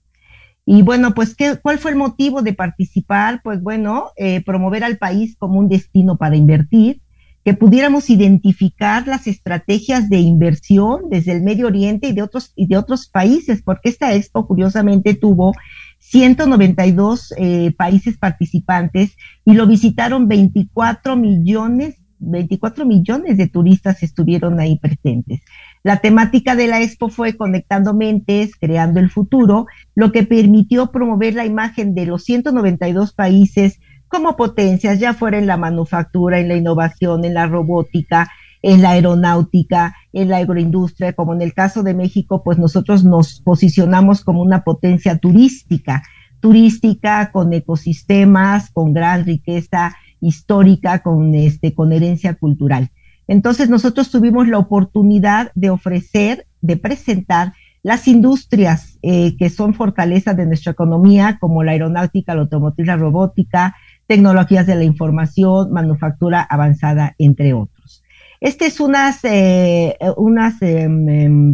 Y bueno, pues ¿qué, ¿cuál fue el motivo de participar? Pues bueno, eh, promover al país como un destino para invertir, que pudiéramos identificar las estrategias de inversión desde el Medio Oriente y de otros, y de otros países, porque esta expo curiosamente tuvo 192 eh, países participantes y lo visitaron 24 millones 24 millones de turistas estuvieron ahí presentes. La temática de la expo fue Conectando Mentes, Creando el Futuro, lo que permitió promover la imagen de los 192 países como potencias, ya fuera en la manufactura, en la innovación, en la robótica, en la aeronáutica, en la agroindustria, como en el caso de México, pues nosotros nos posicionamos como una potencia turística, turística con ecosistemas, con gran riqueza histórica, con, este, con herencia cultural. Entonces nosotros tuvimos la oportunidad de ofrecer, de presentar las industrias eh, que son fortaleza de nuestra economía, como la aeronáutica, la automotriz, la robótica, tecnologías de la información, manufactura avanzada, entre otros. Estas es unas, eh, unas eh,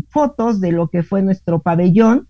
fotos de lo que fue nuestro pabellón.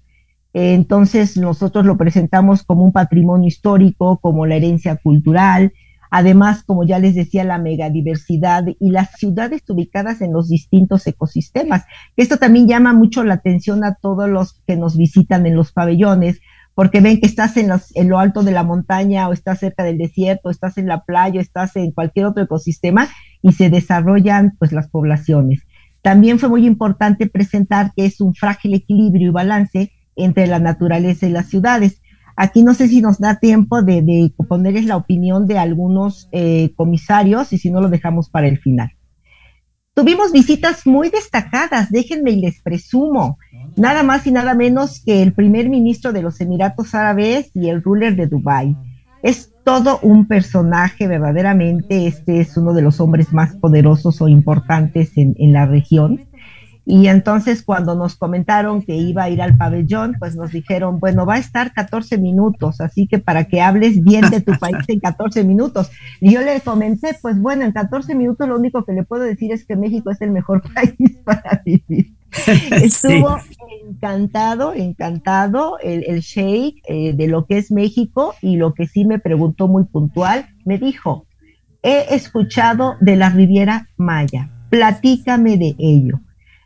entonces nosotros lo presentamos como un patrimonio histórico, como la herencia cultural, Además, como ya les decía, la megadiversidad y las ciudades ubicadas en los distintos ecosistemas. Esto también llama mucho la atención a todos los que nos visitan en los pabellones, porque ven que estás en, lo alto de la montaña o estás cerca del desierto, o estás en la playa, o estás en cualquier otro ecosistema y se desarrollan pues las poblaciones. También fue muy importante presentar que es un frágil equilibrio y balance entre la naturaleza y las ciudades. Aquí no sé si nos da tiempo de, de ponerles la opinión de algunos eh, comisarios y si no lo dejamos para el final. Tuvimos visitas muy destacadas, déjenme y les presumo, nada más y nada menos que el primer ministro de los Emiratos Árabes y el ruler de Dubái. Es todo un personaje, verdaderamente, este es uno de los hombres más poderosos o importantes en, en la región. Y entonces cuando nos comentaron que iba a ir al pabellón, pues nos dijeron, bueno, va a estar 14 minutos, así que para que hables bien de tu país en 14 minutos. Y yo le comenté, pues bueno, en 14 minutos lo único que le puedo decir es que México es el mejor país para vivir. Estuvo sí. encantado, encantado el, el sheikh eh, de lo que es México y lo que sí me preguntó muy puntual, me dijo, he escuchado de la Riviera Maya, platícame de ello.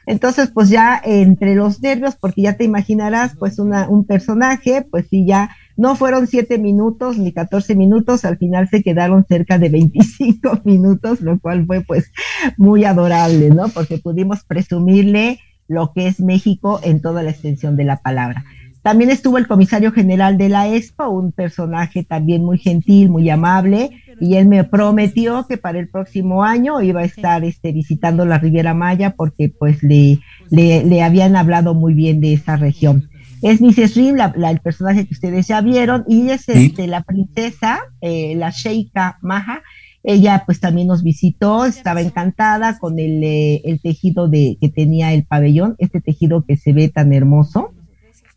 Entonces, pues ya entre los nervios, porque ya te imaginarás, pues una, un personaje, pues sí, ya no fueron siete minutos ni catorce minutos, al final se quedaron cerca de 25 minutos, lo cual fue pues muy adorable, ¿no? Porque pudimos presumirle lo que es México en toda la extensión de la palabra. También estuvo el comisario general de la Expo, un personaje también muy gentil, muy amable, y él me prometió que para el próximo año iba a estar este, visitando la Riviera Maya porque pues le, le, le habían hablado muy bien de esa región. Es Mrs. Rim, la, la, el personaje que ustedes ya vieron, y es este, la princesa, eh, la Sheikha Maha, Ella pues también nos visitó, estaba encantada con el, eh, el tejido de, que tenía el pabellón, este tejido que se ve tan hermoso,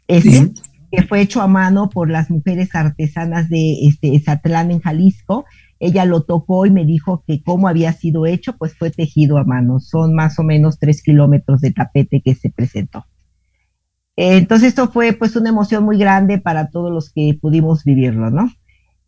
este, que fue hecho a mano por las mujeres artesanas de este, Zatlán en Jalisco. Ella lo tocó y me dijo que cómo había sido hecho, pues fue tejido a mano. Son más o menos tres kilómetros de tapete que se presentó. Entonces esto fue pues una emoción muy grande para todos los que pudimos vivirlo, ¿no?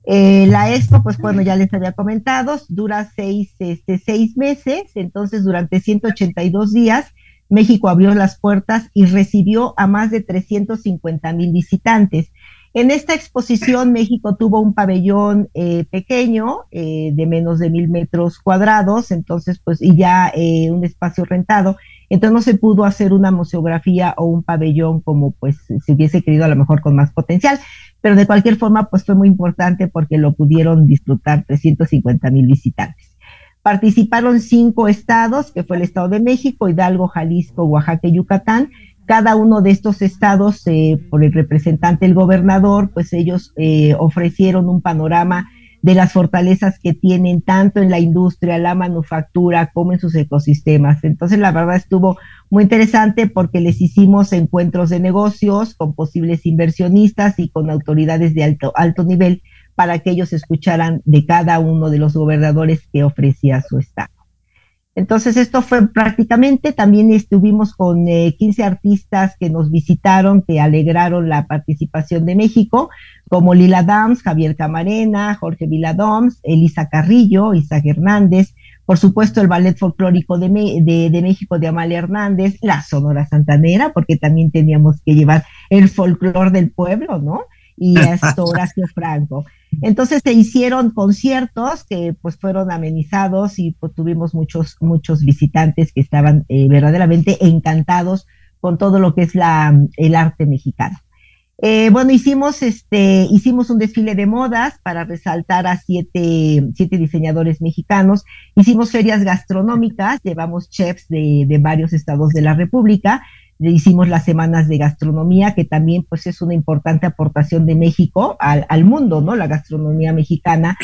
Eh, la expo, pues bueno, ya les había comentado, dura seis, este, seis meses, entonces durante 182 días México abrió las puertas y recibió a más de 350 mil visitantes. En esta exposición, México tuvo un pabellón eh, pequeño, eh, de menos de mil metros cuadrados, entonces, pues, y ya eh, un espacio rentado. Entonces no se pudo hacer una museografía o un pabellón como, pues, se hubiese querido a lo mejor con más potencial, pero de cualquier forma, pues fue muy importante porque lo pudieron disfrutar 350 mil visitantes. Participaron cinco estados, que fue el Estado de México, Hidalgo, Jalisco, Oaxaca y Yucatán. Cada uno de estos estados, eh, por el representante, el gobernador, pues ellos eh, ofrecieron un panorama de las fortalezas que tienen tanto en la industria, la manufactura, como en sus ecosistemas. Entonces, la verdad estuvo muy interesante porque les hicimos encuentros de negocios con posibles inversionistas y con autoridades de alto, alto nivel para que ellos escucharan de cada uno de los gobernadores que ofrecía su estado. Entonces, esto fue prácticamente, también estuvimos con 15 eh, artistas que nos visitaron, que alegraron la participación de México, como Lila Dams, Javier Camarena, Jorge Viladoms, Elisa Carrillo, Isaac Hernández, por supuesto el Ballet Folclórico de, de, México de Amalia Hernández, la Sonora Santanera, porque también teníamos que llevar el folclor del pueblo, ¿no? Y esto Horacio Franco. Entonces se hicieron conciertos que pues fueron amenizados y pues tuvimos muchos, muchos visitantes que estaban eh, verdaderamente encantados con todo lo que es la, el arte mexicano. Eh, bueno, hicimos este, hicimos un desfile de modas para resaltar a siete, siete diseñadores mexicanos. Hicimos ferias gastronómicas, llevamos chefs de, de varios estados de la República hicimos las semanas de gastronomía, que también pues es una importante aportación de México al, al mundo, ¿no? La gastronomía mexicana,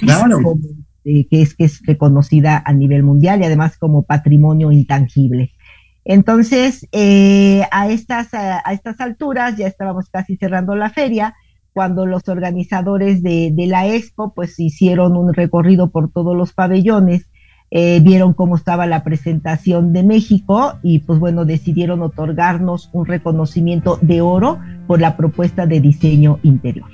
eh, que, es, que es reconocida a nivel mundial y además como patrimonio intangible. Entonces, eh, a, estas, a, estas alturas ya estábamos casi cerrando la feria, cuando los organizadores de, de la expo pues hicieron un recorrido por todos los pabellones eh, vieron cómo estaba la presentación de México y pues bueno, decidieron otorgarnos un reconocimiento de oro por la propuesta de diseño interior.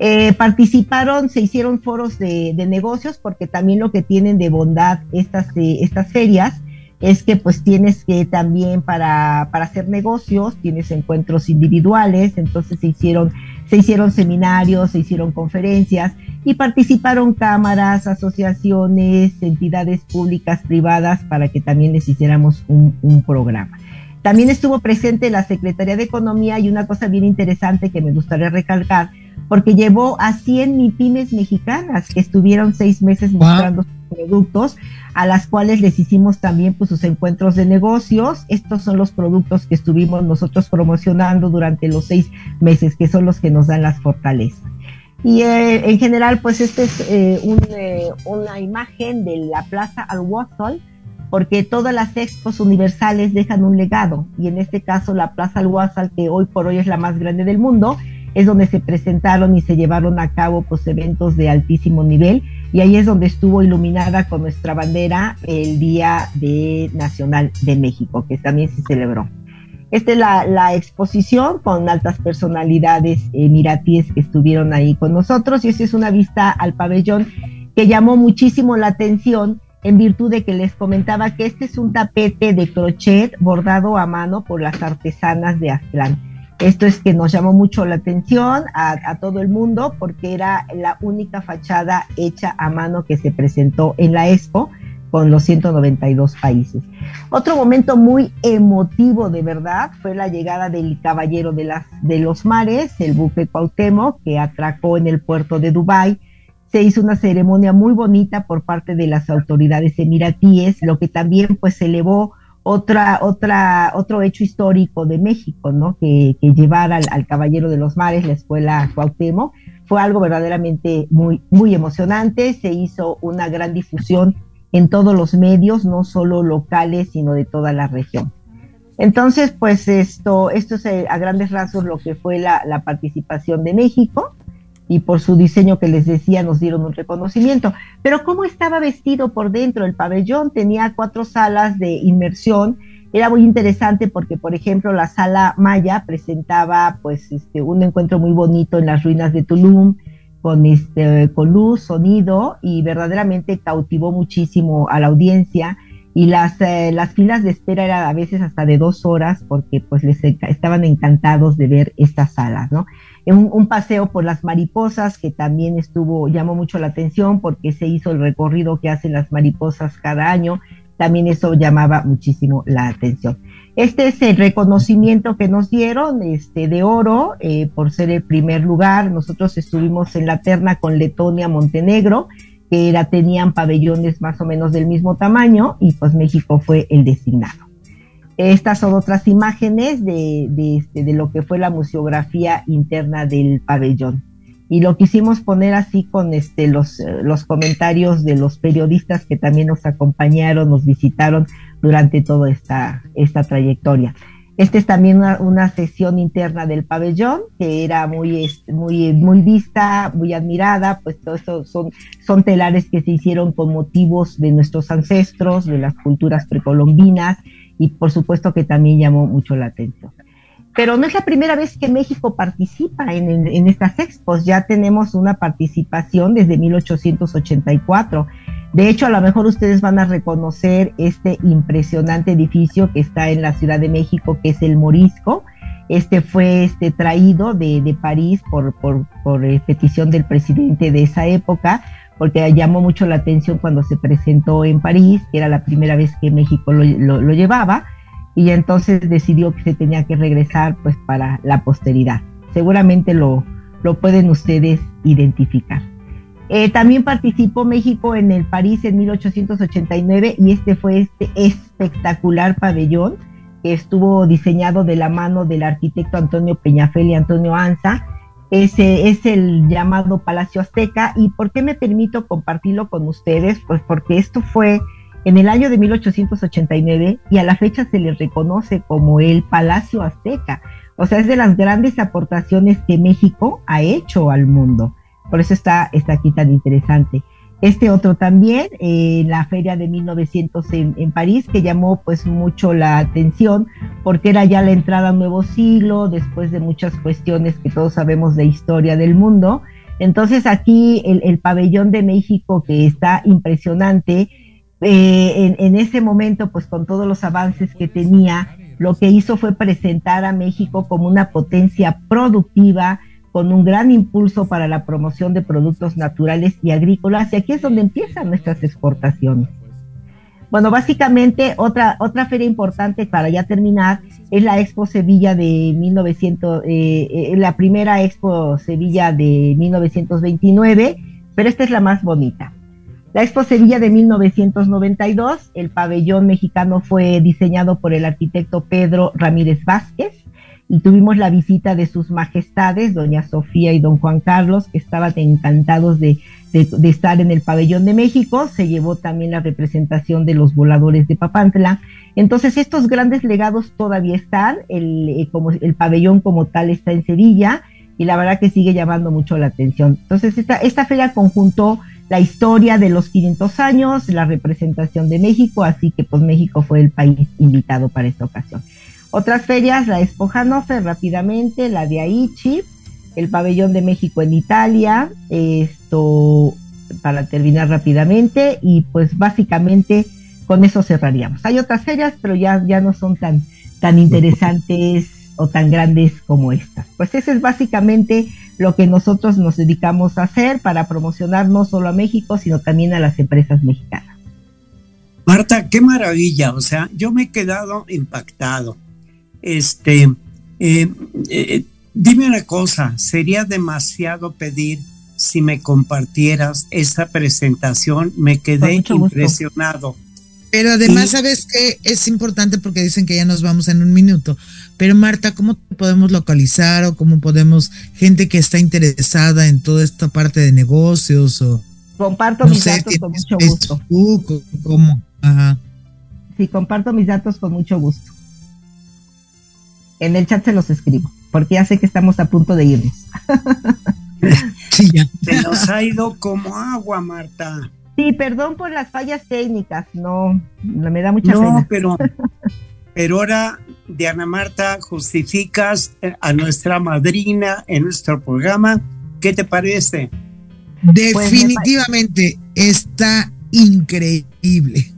Eh, participaron, se hicieron foros de, negocios porque también lo que tienen de bondad estas, eh, estas ferias es que pues tienes que también para, para hacer negocios, tienes encuentros individuales, entonces se hicieron, se hicieron seminarios, se hicieron conferencias y participaron cámaras, asociaciones, entidades públicas, privadas, para que también les hiciéramos un, un programa. También estuvo presente la Secretaría de Economía y una cosa bien interesante que me gustaría recalcar, porque llevó a 100 MIPIMES mexicanas que estuvieron seis meses mostrando sus productos, a las cuales les hicimos también pues, sus encuentros de negocios. Estos son los productos que estuvimos nosotros promocionando durante los seis meses, que son los que nos dan las fortalezas. Y eh, en general, pues esta es eh, un, eh, una imagen de la Plaza al porque todas las expos universales dejan un legado, y en este caso la Plaza al que hoy por hoy es la más grande del mundo, es donde se presentaron y se llevaron a cabo pues eventos de altísimo nivel, y ahí es donde estuvo iluminada con nuestra bandera el Día de Nacional de México, que también se celebró. Esta es la, exposición con altas personalidades emiratíes que estuvieron ahí con nosotros y esta es una vista al pabellón que llamó muchísimo la atención en virtud de que les comentaba que este es un tapete de crochet bordado a mano por las artesanas de Aztlán. Esto es que nos llamó mucho la atención a, todo el mundo porque era la única fachada hecha a mano que se presentó en la expo con los 192 países. Otro momento muy emotivo de verdad fue la llegada del Caballero de, las, de los Mares, el buque Cuauhtémoc, que atracó en el puerto de Dubái. Se hizo una ceremonia muy bonita por parte de las autoridades emiratíes, lo que también pues elevó otra, otra, otro hecho histórico de México, ¿no? Que, llevara al, al, Caballero de los Mares, la escuela Cuauhtémoc, fue algo verdaderamente muy, muy emocionante. Se hizo una gran difusión en todos los medios, no solo locales, sino de toda la región. Entonces, pues esto, esto es eh, a grandes rasgos lo que fue la, participación de México y por su diseño que les decía nos dieron un reconocimiento. Pero ¿cómo estaba vestido por dentro? El pabellón tenía cuatro salas de inmersión. Era muy interesante porque, por ejemplo, la sala Maya presentaba pues este, un encuentro muy bonito en las ruinas de Tulum, con, este, con luz, sonido y verdaderamente cautivó muchísimo a la audiencia y las, eh, las filas de espera eran a veces hasta de dos horas porque pues les estaban encantados de ver estas salas, ¿no? Un, paseo por las mariposas que también estuvo, llamó mucho la atención porque se hizo el recorrido que hacen las mariposas cada año, también eso llamaba muchísimo la atención. Este es el reconocimiento que nos dieron, este, de oro, eh, por ser el primer lugar. Nosotros estuvimos en la terna con Letonia, Montenegro, que era, tenían pabellones más o menos del mismo tamaño, y pues México fue el designado. Estas son otras imágenes de, este, de lo que fue la museografía interna del pabellón. Y lo quisimos poner así con este, los, los comentarios de los periodistas que también nos acompañaron, nos visitaron durante toda esta, esta trayectoria. Esta es también una, una, sesión interna del pabellón que era muy, muy, muy vista, muy admirada, pues todo esto son, son telares que se hicieron con motivos de nuestros ancestros, de las culturas precolombinas y por supuesto que también llamó mucho la atención. Pero no es la primera vez que México participa en, estas expos, ya tenemos una participación desde 1884 de hecho, a lo mejor ustedes van a reconocer este impresionante edificio que está en la Ciudad de México, que es el Morisco. Este fue este, traído de, de París por, por, por eh, petición del presidente de esa época, porque llamó mucho la atención cuando se presentó en París, que era la primera vez que México lo, lo, llevaba, y entonces decidió que se tenía que regresar pues para la posteridad. Seguramente lo, lo pueden ustedes identificar. Eh, también participó México en el París en 1889 y este fue este espectacular pabellón que estuvo diseñado de la mano del arquitecto Antonio Peñafel y Antonio Anza. Ese es el llamado Palacio Azteca. ¿Y por qué me permito compartirlo con ustedes? Pues porque esto fue en el año de 1889 y a la fecha se le reconoce como el Palacio Azteca. O sea, es de las grandes aportaciones que México ha hecho al mundo. Por eso está, está aquí tan interesante. Este otro también, eh, la feria de 1900 en, en, París, que llamó pues mucho la atención porque era ya la entrada a un nuevo siglo, después de muchas cuestiones que todos sabemos de historia del mundo. Entonces aquí el, el pabellón de México que está impresionante, eh, en, en ese momento pues con todos los avances que tenía, lo que hizo fue presentar a México como una potencia productiva, con un gran impulso para la promoción de productos naturales y agrícolas, y aquí es donde empiezan nuestras exportaciones. Bueno, básicamente otra, otra feria importante para ya terminar es la Expo Sevilla de 1900, eh, eh, la primera Expo Sevilla de 1929, pero esta es la más bonita. La Expo Sevilla de 1992, el pabellón mexicano fue diseñado por el arquitecto Pedro Ramírez Vázquez y tuvimos la visita de sus majestades, doña Sofía y don Juan Carlos, que estaban encantados de, de, estar en el pabellón de México, se llevó también la representación de los voladores de Papantla. Entonces, estos grandes legados todavía están, el, eh, como, el pabellón como tal está en Sevilla, y la verdad que sigue llamando mucho la atención. Entonces, esta, esta feria conjuntó la historia de los 500 años, la representación de México, así que pues México fue el país invitado para esta ocasión. Otras ferias, la Expo Hannover rápidamente, la de Aichi, el Pabellón de México en Italia, esto para terminar rápidamente y pues básicamente con eso cerraríamos. Hay otras ferias, pero ya, ya no son tan, tan interesantes o tan grandes como estas. Pues eso es básicamente lo que nosotros nos dedicamos a hacer para promocionar no solo a México, sino también a las empresas mexicanas. Marta, qué maravilla, o sea, yo me he quedado impactado. Este, eh, eh, dime una cosa, sería demasiado pedir si me compartieras esta presentación, me quedé impresionado. Pero además, ¿sabes que Es importante porque dicen que ya nos vamos en un minuto. Pero Marta, ¿cómo podemos localizar o cómo podemos, gente que está interesada en toda esta parte de negocios o... Comparto mis datos con mucho gusto. ¿Cómo? Ajá. Sí, comparto mis datos con mucho gusto. En el chat se los escribo, porque ya sé que estamos a punto de irnos. sí, ya. Se nos ha ido como agua, Marta. Sí, perdón por las fallas técnicas, no, me da mucha pena. No, pero, pero ahora, Diana Marta, justificas a nuestra madrina en nuestro programa. ¿Qué te parece? Pues Definitivamente está increíble.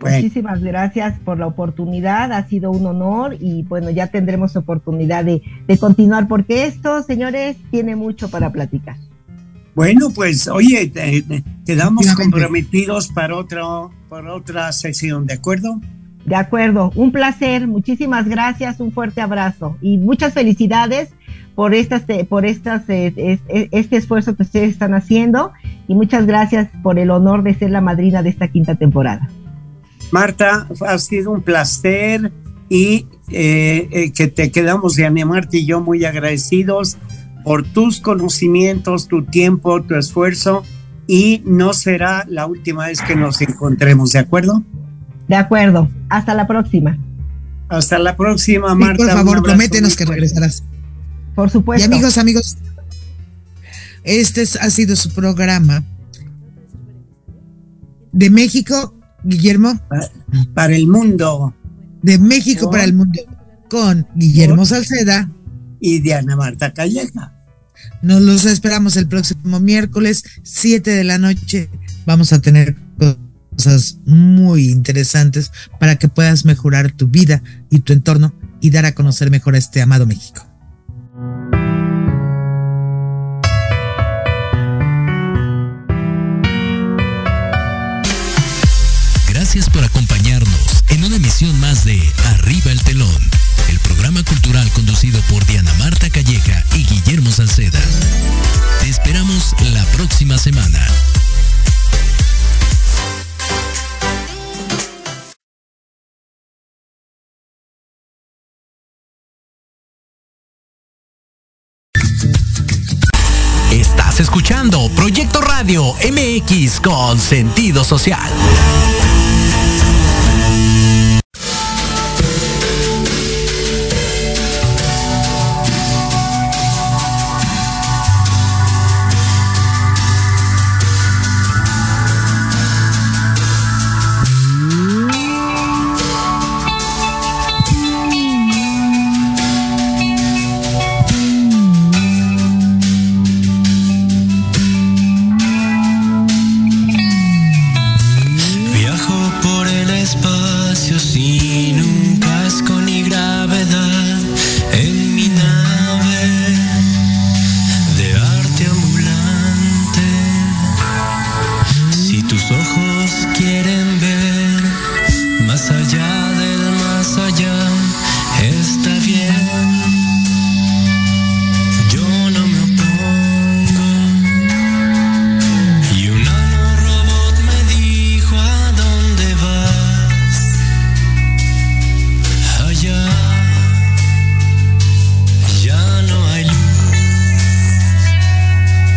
Muchísimas gracias por la oportunidad, ha sido un honor y bueno, ya tendremos oportunidad de, de continuar porque esto, señores, tiene mucho para platicar. Bueno, pues oye, quedamos comprometidos para, otro, para otra sesión, ¿de acuerdo? De acuerdo, un placer, muchísimas gracias, un fuerte abrazo y muchas felicidades por estas, por estas, eh, este esfuerzo que ustedes están haciendo y muchas gracias por el honor de ser la madrina de esta quinta temporada. Marta, ha sido un placer y eh, eh, que te quedamos de animarte y yo muy agradecidos por tus conocimientos, tu tiempo, tu esfuerzo y no será la última vez que nos encontremos, ¿de acuerdo? De acuerdo. Hasta la próxima. Hasta la próxima, Marta. por favor, prométenos que regresarás. Por supuesto. Y amigos, amigos, este ha sido su programa de México, Guillermo. Para el mundo. De México para el mundo, con Guillermo Salceda y Diana Marta Calleja. Nos los esperamos el próximo miércoles, 7 de la noche. Vamos a tener cosas muy interesantes para que puedas mejorar tu vida y tu entorno y dar a conocer mejor a este amado México. Más de Arriba el Telón el programa cultural conducido por Diana Marta Calleja y Guillermo Salceda. Te esperamos la próxima semana. Estás escuchando Proyecto Radio MX con sentido social.